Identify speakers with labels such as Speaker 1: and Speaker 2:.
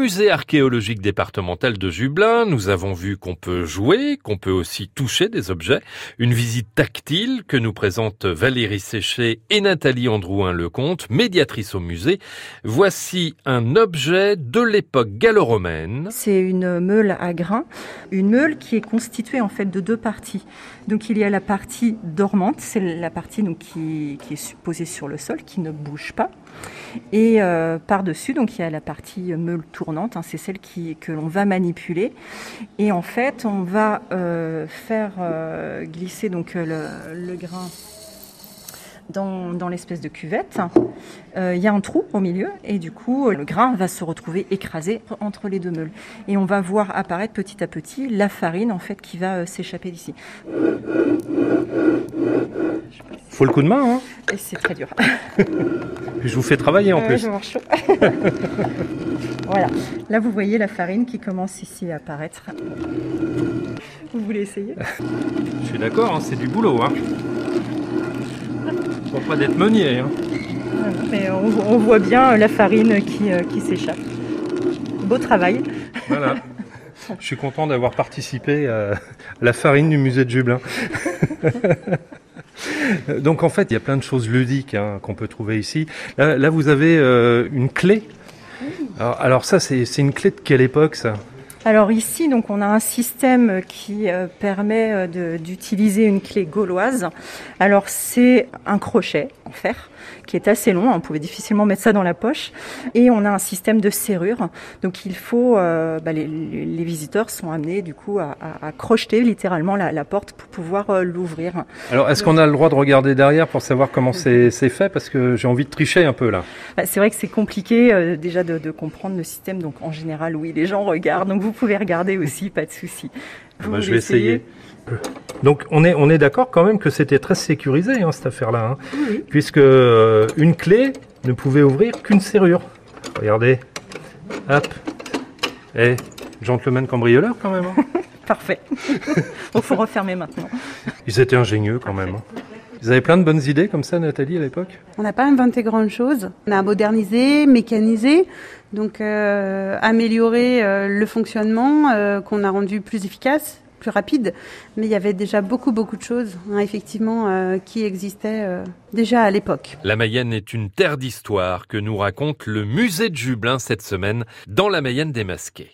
Speaker 1: musée archéologique départemental de Jublin, nous avons vu qu'on peut jouer, qu'on peut aussi toucher des objets. Une visite tactile que nous présentent Valérie Séché et Nathalie Androuin-Lecomte, médiatrice au musée. Voici un objet de l'époque gallo-romaine.
Speaker 2: C'est une meule à grains, une meule qui est constituée en fait de deux parties. Donc il y a la partie dormante, c'est la partie donc, qui, est posée sur le sol, qui ne bouge pas. Et euh, par-dessus, donc il y a la partie meule tournante, hein, c'est celle qui, que l'on va manipuler. Et en fait, on va euh, faire euh, glisser donc le, le grain dans, l'espèce de cuvette. Euh, il y a un trou au milieu et du coup le grain va se retrouver écrasé entre les deux meules. Et on va voir apparaître petit à petit la farine en fait qui va euh, s'échapper d'ici.
Speaker 3: Faut le coup de main, hein
Speaker 2: Et c'est très dur.
Speaker 3: je vous fais travailler en plus.
Speaker 2: Voilà. Là vous voyez la farine qui commence ici à apparaître. Vous voulez essayer?
Speaker 3: Je suis d'accord, hein, c'est du boulot. Hein. Pour pas d'être meunier. Hein.
Speaker 2: Mais on, voit bien la farine qui, euh, qui s'échappe. Beau travail.
Speaker 3: Voilà. Je suis content d'avoir participé à la farine du musée de Jublin. Donc en fait, il y a plein de choses ludiques hein, qu'on peut trouver ici. Là, vous avez euh, une clé. Alors, alors ça, c'est une clé de quelle époque ça?
Speaker 2: Alors ici, donc, on a un système qui euh, permet euh, d'utiliser une clé gauloise. Alors c'est un crochet en fer qui est assez long. On pouvait difficilement mettre ça dans la poche. Et on a un système de serrure. Donc il faut, euh, bah, les, visiteurs sont amenés du coup à, crocheter littéralement la, porte pour pouvoir l'ouvrir.
Speaker 3: Alors est-ce qu'on a le droit de regarder derrière pour savoir comment c'est fait? Parce que j'ai envie de tricher un peu là.
Speaker 2: Bah, c'est vrai que c'est compliqué déjà de, de, comprendre le système. Donc en général, oui, les gens regardent. Donc vous pouvez regarder aussi, pas de souci.
Speaker 3: Bah, je vais essayer. Donc on est, on est d'accord quand même que c'était très sécurisé hein, cette affaire-là, hein. puisque euh, une clé ne pouvait ouvrir qu'une serrure. Regardez, hop, et eh, gentleman cambrioleur quand même. Hein.
Speaker 2: Parfait. Il faut refermer maintenant.
Speaker 3: Ils étaient ingénieux quand même. Vous avez plein de bonnes idées comme ça, Nathalie, à l'époque?
Speaker 4: On n'a pas inventé grand-chose. On a modernisé, mécanisé, donc euh, amélioré euh, le fonctionnement euh, qu'on a rendu plus efficace, plus rapide. Mais il y avait déjà beaucoup, beaucoup de choses, hein, effectivement, qui existaient déjà à l'époque.
Speaker 1: La Mayenne est une terre d'histoire que nous raconte le musée de Jublin cette semaine dans la Mayenne démasquée.